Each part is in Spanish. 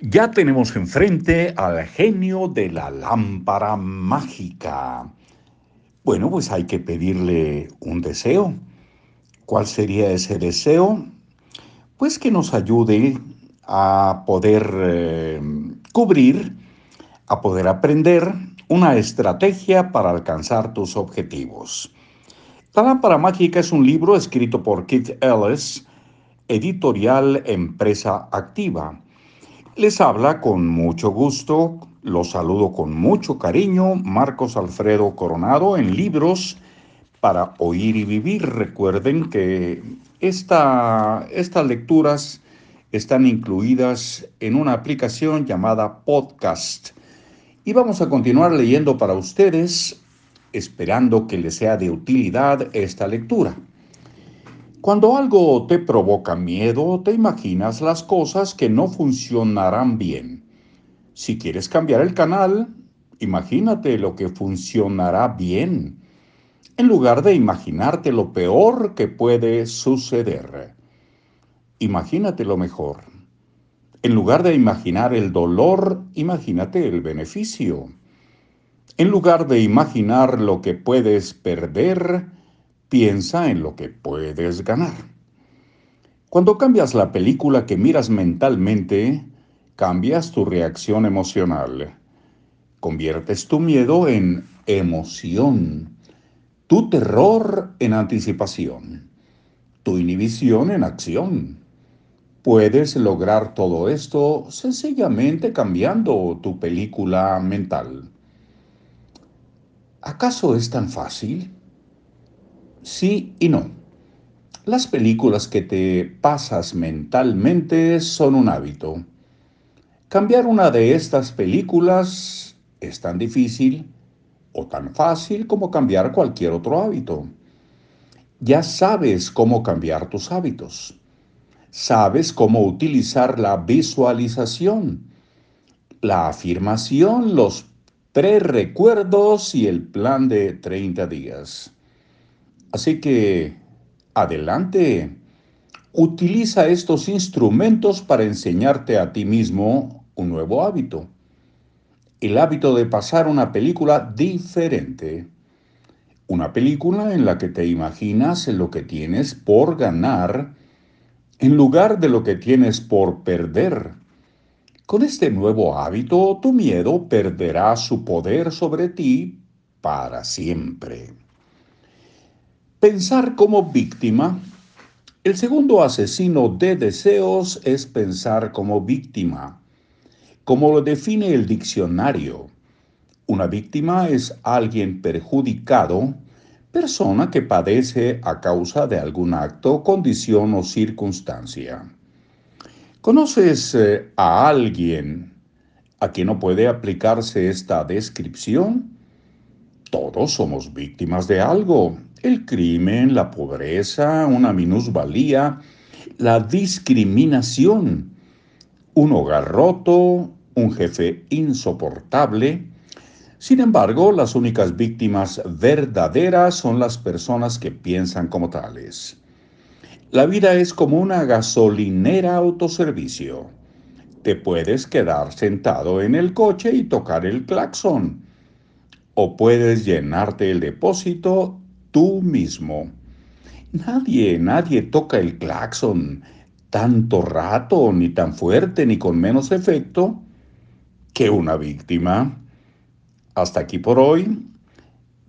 Ya tenemos enfrente al genio de la lámpara mágica. Bueno, pues hay que pedirle un deseo. ¿Cuál sería ese deseo? Pues que nos ayude a poder eh, cubrir, a poder aprender una estrategia para alcanzar tus objetivos. La lámpara mágica es un libro escrito por Keith Ellis, editorial Empresa Activa les habla con mucho gusto, los saludo con mucho cariño, Marcos Alfredo Coronado en libros para oír y vivir. Recuerden que esta, estas lecturas están incluidas en una aplicación llamada Podcast. Y vamos a continuar leyendo para ustedes, esperando que les sea de utilidad esta lectura. Cuando algo te provoca miedo, te imaginas las cosas que no funcionarán bien. Si quieres cambiar el canal, imagínate lo que funcionará bien, en lugar de imaginarte lo peor que puede suceder. Imagínate lo mejor. En lugar de imaginar el dolor, imagínate el beneficio. En lugar de imaginar lo que puedes perder, Piensa en lo que puedes ganar. Cuando cambias la película que miras mentalmente, cambias tu reacción emocional. Conviertes tu miedo en emoción, tu terror en anticipación, tu inhibición en acción. Puedes lograr todo esto sencillamente cambiando tu película mental. ¿Acaso es tan fácil? Sí y no. Las películas que te pasas mentalmente son un hábito. Cambiar una de estas películas es tan difícil o tan fácil como cambiar cualquier otro hábito. Ya sabes cómo cambiar tus hábitos. Sabes cómo utilizar la visualización, la afirmación, los prerecuerdos y el plan de 30 días. Así que, adelante, utiliza estos instrumentos para enseñarte a ti mismo un nuevo hábito. El hábito de pasar una película diferente. Una película en la que te imaginas lo que tienes por ganar en lugar de lo que tienes por perder. Con este nuevo hábito, tu miedo perderá su poder sobre ti para siempre. Pensar como víctima. El segundo asesino de deseos es pensar como víctima. Como lo define el diccionario, una víctima es alguien perjudicado, persona que padece a causa de algún acto, condición o circunstancia. ¿Conoces eh, a alguien a quien no puede aplicarse esta descripción? Todos somos víctimas de algo, el crimen, la pobreza, una minusvalía, la discriminación, un hogar roto, un jefe insoportable. Sin embargo, las únicas víctimas verdaderas son las personas que piensan como tales. La vida es como una gasolinera autoservicio. Te puedes quedar sentado en el coche y tocar el claxon. O puedes llenarte el depósito tú mismo. Nadie, nadie toca el claxon tanto rato, ni tan fuerte, ni con menos efecto que una víctima. Hasta aquí por hoy.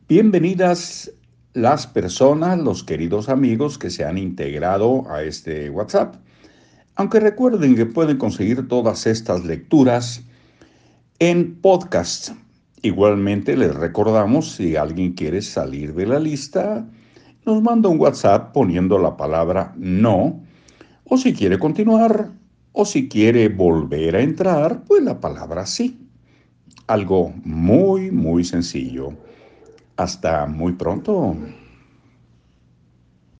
Bienvenidas las personas, los queridos amigos que se han integrado a este WhatsApp. Aunque recuerden que pueden conseguir todas estas lecturas en podcast Igualmente les recordamos, si alguien quiere salir de la lista, nos manda un WhatsApp poniendo la palabra no, o si quiere continuar, o si quiere volver a entrar, pues la palabra sí. Algo muy, muy sencillo. Hasta muy pronto.